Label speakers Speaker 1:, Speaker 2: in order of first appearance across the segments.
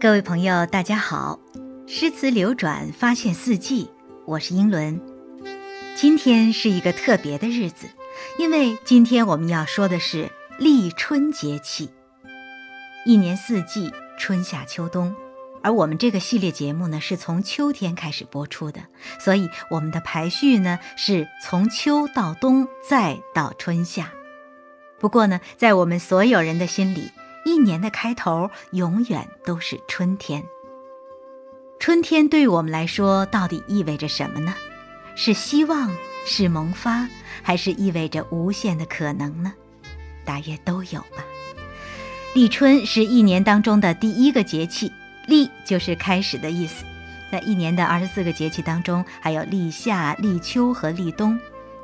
Speaker 1: 各位朋友，大家好！诗词流转，发现四季，我是英伦。今天是一个特别的日子，因为今天我们要说的是立春节气。一年四季，春夏秋冬，而我们这个系列节目呢，是从秋天开始播出的，所以我们的排序呢，是从秋到冬，再到春夏。不过呢，在我们所有人的心里，一年的开头永远都是春天。春天对我们来说，到底意味着什么呢？是希望，是萌发，还是意味着无限的可能呢？大约都有吧。立春是一年当中的第一个节气，立就是开始的意思。在一年的二十四个节气当中，还有立夏、立秋和立冬，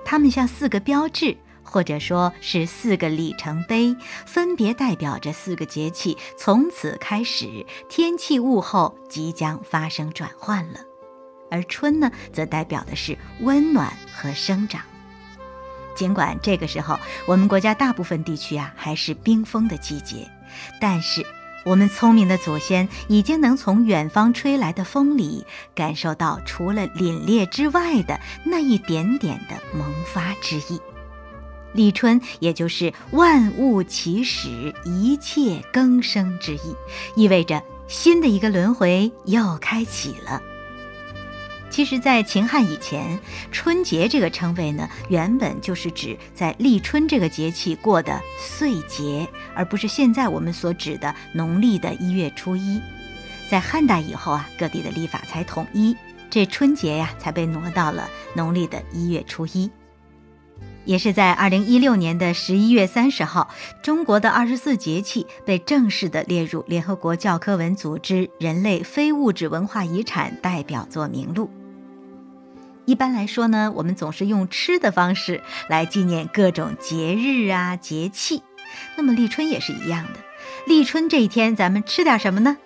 Speaker 1: 它们像四个标志。或者说是四个里程碑，分别代表着四个节气从此开始，天气物候即将发生转换了。而春呢，则代表的是温暖和生长。尽管这个时候我们国家大部分地区啊还是冰封的季节，但是我们聪明的祖先已经能从远方吹来的风里感受到除了凛冽之外的那一点点的萌发之意。立春，也就是万物起始、一切更生之意，意味着新的一个轮回又开启了。其实，在秦汉以前，春节这个称谓呢，原本就是指在立春这个节气过的岁节，而不是现在我们所指的农历的一月初一。在汉代以后啊，各地的历法才统一，这春节呀，才被挪到了农历的一月初一。也是在二零一六年的十一月三十号，中国的二十四节气被正式的列入联合国教科文组织人类非物质文化遗产代表作名录。一般来说呢，我们总是用吃的方式来纪念各种节日啊节气。那么立春也是一样的，立春这一天咱们吃点什么呢？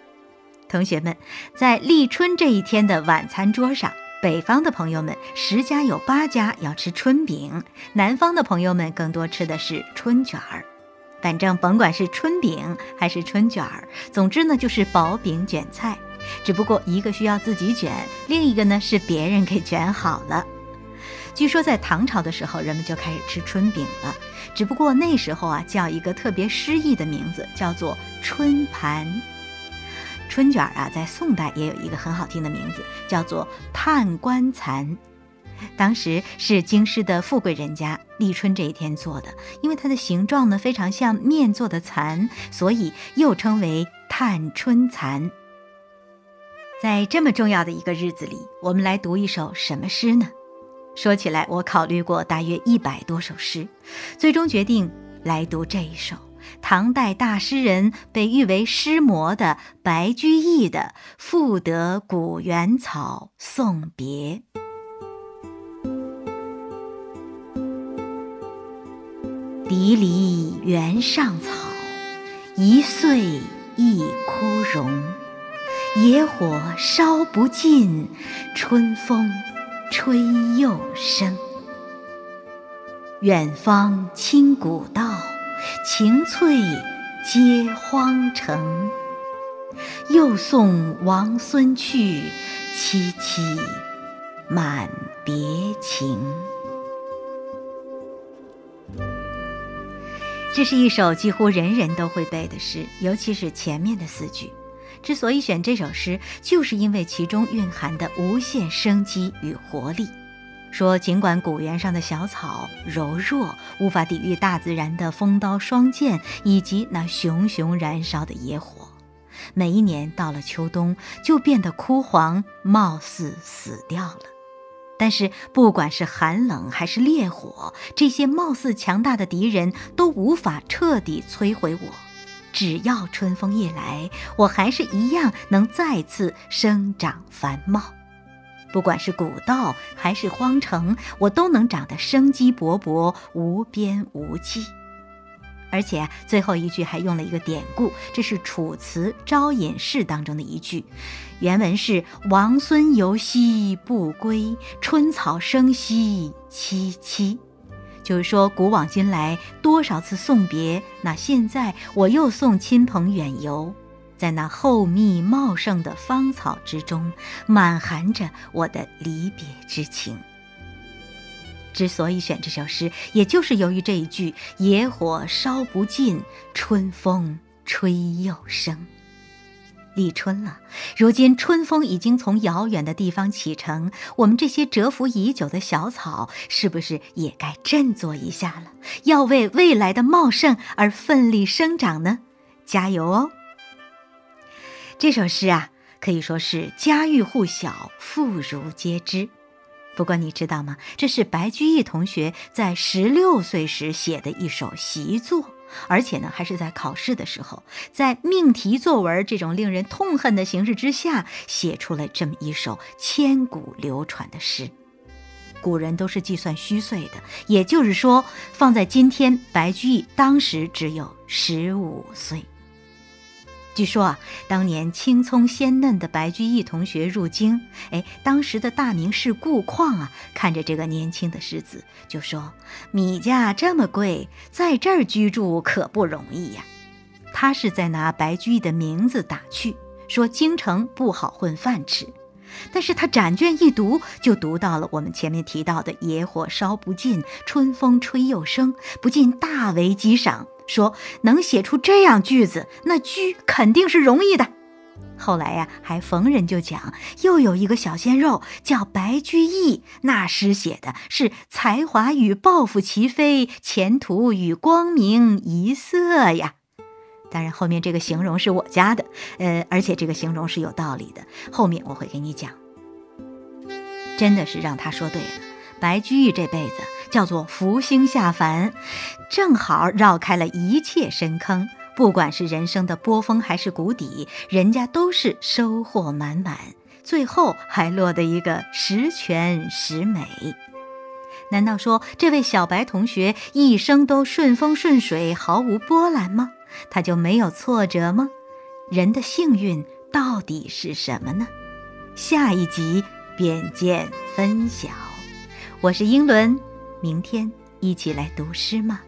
Speaker 1: 同学们，在立春这一天的晚餐桌上。北方的朋友们，十家有八家要吃春饼；南方的朋友们更多吃的是春卷儿。反正甭管是春饼还是春卷儿，总之呢就是薄饼卷菜。只不过一个需要自己卷，另一个呢是别人给卷好了。据说在唐朝的时候，人们就开始吃春饼了，只不过那时候啊叫一个特别诗意的名字，叫做春盘。春卷啊，在宋代也有一个很好听的名字，叫做探官蚕。当时是京师的富贵人家立春这一天做的，因为它的形状呢非常像面做的蚕，所以又称为探春蚕。在这么重要的一个日子里，我们来读一首什么诗呢？说起来，我考虑过大约一百多首诗，最终决定来读这一首。唐代大诗人被誉为诗魔的白居易的《赋得古原草送别》。离离原上草，一岁一枯荣。野火烧不尽，春风吹又生。远方清古道。晴翠接荒城，又送王孙去，萋萋满别情。这是一首几乎人人都会背的诗，尤其是前面的四句。之所以选这首诗，就是因为其中蕴含的无限生机与活力。说，尽管古原上的小草柔弱，无法抵御大自然的风刀霜剑以及那熊熊燃烧的野火，每一年到了秋冬就变得枯黄，貌似死掉了。但是，不管是寒冷还是烈火，这些貌似强大的敌人都无法彻底摧毁我。只要春风一来，我还是一样能再次生长繁茂。不管是古道还是荒城，我都能长得生机勃勃、无边无际。而且最后一句还用了一个典故，这是《楚辞·招隐士》当中的一句，原文是“王孙游兮不归，春草生兮萋萋”，就是说古往今来多少次送别，那现在我又送亲朋远游。在那厚密茂盛的芳草之中，满含着我的离别之情。之所以选这首诗，也就是由于这一句“野火烧不尽，春风吹又生”。立春了，如今春风已经从遥远的地方启程，我们这些蛰伏已久的小草，是不是也该振作一下了？要为未来的茂盛而奋力生长呢？加油哦！这首诗啊，可以说是家喻户晓、妇孺皆知。不过你知道吗？这是白居易同学在十六岁时写的一首习作，而且呢，还是在考试的时候，在命题作文这种令人痛恨的形式之下，写出了这么一首千古流传的诗。古人都是计算虚岁的，也就是说，放在今天，白居易当时只有十五岁。据说啊，当年青葱鲜嫩的白居易同学入京，哎，当时的大名士顾况啊，看着这个年轻的士子，就说：“米价这么贵，在这儿居住可不容易呀。”他是在拿白居易的名字打趣，说京城不好混饭吃。但是他展卷一读，就读到了我们前面提到的“野火烧不尽，春风吹又生”，不禁大为激赏。说能写出这样句子，那居肯定是容易的。后来呀，还逢人就讲，又有一个小鲜肉叫白居易，那诗写的是才华与抱负齐飞，前途与光明一色呀。当然，后面这个形容是我加的，呃，而且这个形容是有道理的，后面我会给你讲。真的是让他说对了，白居易这辈子。叫做福星下凡，正好绕开了一切深坑。不管是人生的波峰还是谷底，人家都是收获满满，最后还落得一个十全十美。难道说这位小白同学一生都顺风顺水，毫无波澜吗？他就没有挫折吗？人的幸运到底是什么呢？下一集便见分晓。我是英伦。明天一起来读诗吗？